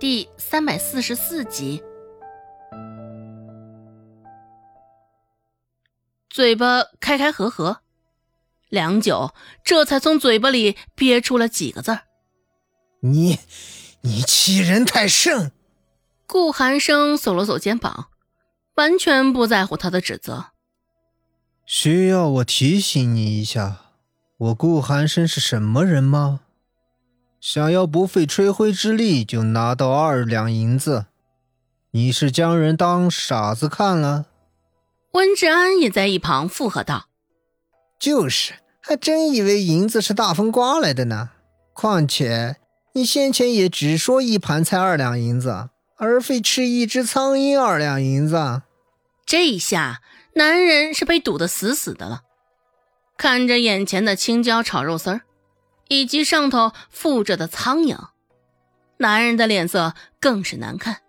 第三百四十四集，嘴巴开开合合，良久，这才从嘴巴里憋出了几个字儿：“你，你欺人太甚！”顾寒生耸了耸肩膀，完全不在乎他的指责。需要我提醒你一下，我顾寒生是什么人吗？想要不费吹灰之力就拿到二两银子，你是将人当傻子看了？温志安也在一旁附和道：“就是，还真以为银子是大风刮来的呢。况且你先前也只说一盘菜二两银子，而非吃一只苍蝇二两银子。这一下，男人是被堵得死死的了，看着眼前的青椒炒肉丝儿。”以及上头附着的苍蝇，男人的脸色更是难看。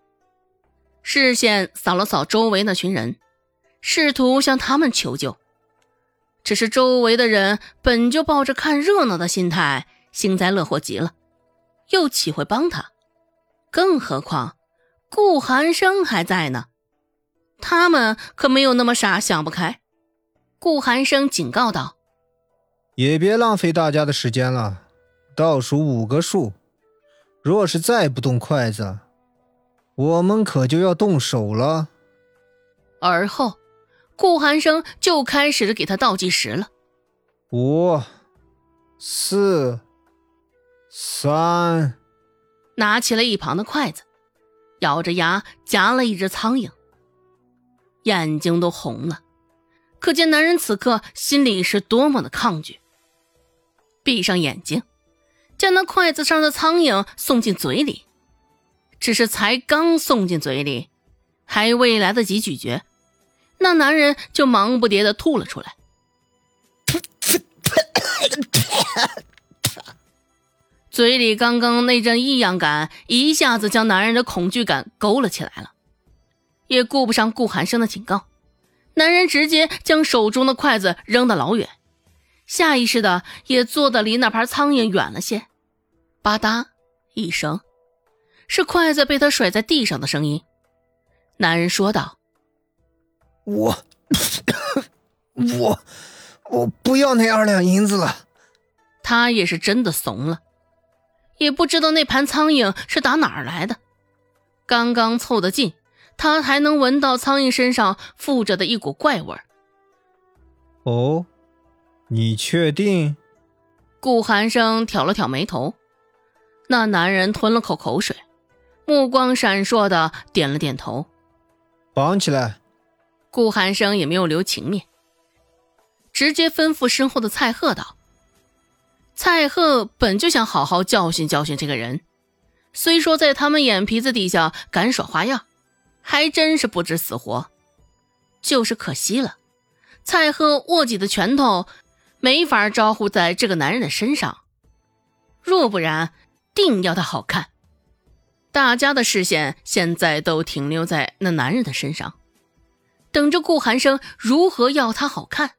视线扫了扫周围那群人，试图向他们求救。只是周围的人本就抱着看热闹的心态，幸灾乐祸极了，又岂会帮他？更何况顾寒生还在呢，他们可没有那么傻，想不开。顾寒生警告道。也别浪费大家的时间了，倒数五个数，若是再不动筷子，我们可就要动手了。而后，顾寒生就开始给他倒计时了：五、四、三，拿起了一旁的筷子，咬着牙夹了一只苍蝇，眼睛都红了，可见男人此刻心里是多么的抗拒。闭上眼睛，将那筷子上的苍蝇送进嘴里。只是才刚送进嘴里，还未来得及咀嚼，那男人就忙不迭的吐了出来。嘴里刚刚那阵异样感，一下子将男人的恐惧感勾了起来了。也顾不上顾寒生的警告，男人直接将手中的筷子扔得老远。下意识的也坐得离那盘苍蝇远了些，吧嗒一声，是筷子被他甩在地上的声音。男人说道：“我，我，我不要那二两银子了。”他也是真的怂了，也不知道那盘苍蝇是打哪儿来的。刚刚凑得近，他还能闻到苍蝇身上附着的一股怪味儿。哦。你确定？顾寒生挑了挑眉头，那男人吞了口口水，目光闪烁的点了点头。绑起来。顾寒生也没有留情面，直接吩咐身后的蔡贺道：“蔡贺本就想好好教训教训这个人，虽说在他们眼皮子底下敢耍花样，还真是不知死活。就是可惜了，蔡贺握紧的拳头。”没法招呼在这个男人的身上，若不然，定要他好看。大家的视线现在都停留在那男人的身上，等着顾寒生如何要他好看。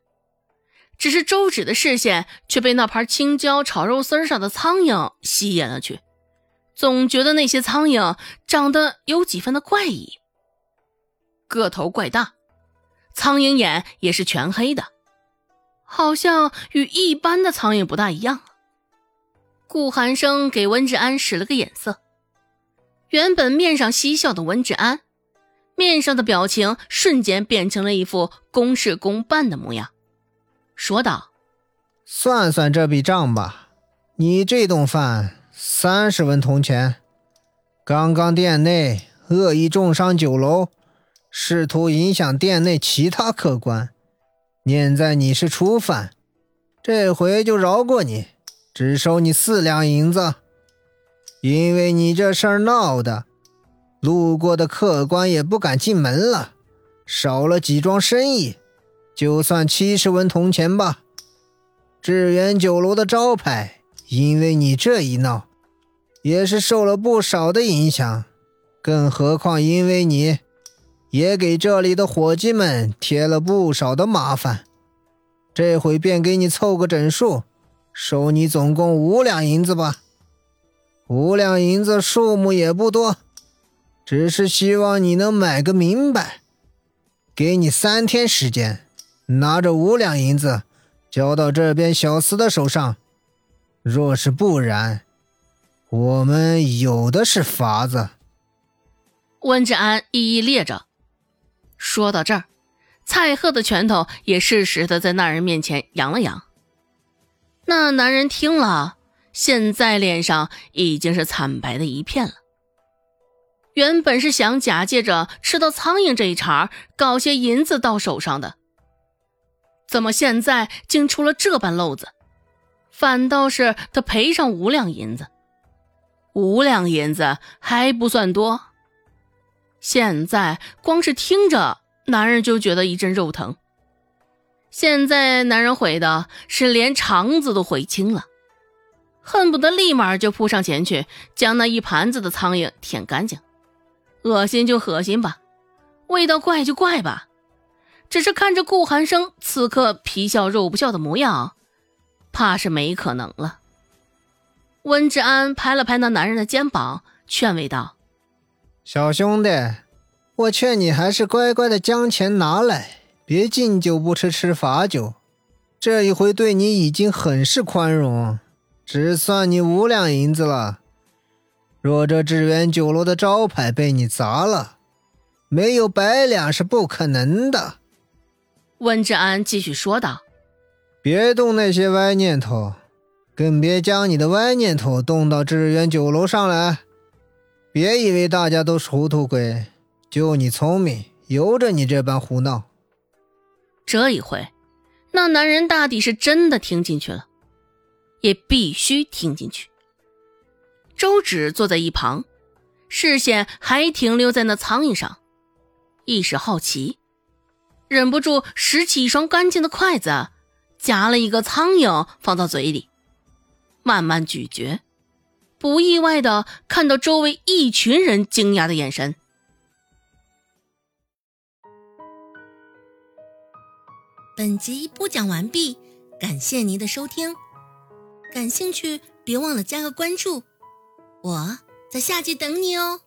只是周芷的视线却被那盘青椒炒肉丝上的苍蝇吸引了去，总觉得那些苍蝇长得有几分的怪异，个头怪大，苍蝇眼也是全黑的。好像与一般的苍蝇不大一样。顾寒生给温志安使了个眼色，原本面上嬉笑的温志安，面上的表情瞬间变成了一副公事公办的模样，说道：“算算这笔账吧，你这顿饭三十文铜钱。刚刚店内恶意重伤酒楼，试图影响店内其他客官。”念在你是初犯，这回就饶过你，只收你四两银子。因为你这事儿闹的，路过的客官也不敢进门了，少了几桩生意，就算七十文铜钱吧。致远酒楼的招牌，因为你这一闹，也是受了不少的影响，更何况因为你。也给这里的伙计们添了不少的麻烦，这回便给你凑个整数，收你总共五两银子吧。五两银子数目也不多，只是希望你能买个明白。给你三天时间，拿着五两银子交到这边小厮的手上。若是不然，我们有的是法子。温志安一一列着。说到这儿，蔡贺的拳头也适时的在那人面前扬了扬。那男人听了，现在脸上已经是惨白的一片了。原本是想假借着吃到苍蝇这一茬，搞些银子到手上的，怎么现在竟出了这般漏子？反倒是他赔上五两银子，五两银子还不算多。现在光是听着，男人就觉得一阵肉疼。现在男人悔的是连肠子都悔青了，恨不得立马就扑上前去，将那一盘子的苍蝇舔干净。恶心就恶心吧，味道怪就怪吧，只是看着顾寒生此刻皮笑肉不笑的模样，怕是没可能了。温志安拍了拍那男人的肩膀，劝慰道。小兄弟，我劝你还是乖乖的将钱拿来，别敬酒不吃吃罚酒。这一回对你已经很是宽容，只算你五两银子了。若这致远酒楼的招牌被你砸了，没有百两是不可能的。温志安继续说道：“别动那些歪念头，更别将你的歪念头动到致远酒楼上来。”别以为大家都是糊涂鬼，就你聪明，由着你这般胡闹。这一回，那男人大抵是真的听进去了，也必须听进去。周芷坐在一旁，视线还停留在那苍蝇上，一时好奇，忍不住拾起一双干净的筷子，夹了一个苍蝇放到嘴里，慢慢咀嚼。不意外的看到周围一群人惊讶的眼神。本集播讲完毕，感谢您的收听。感兴趣别忘了加个关注，我在下集等你哦。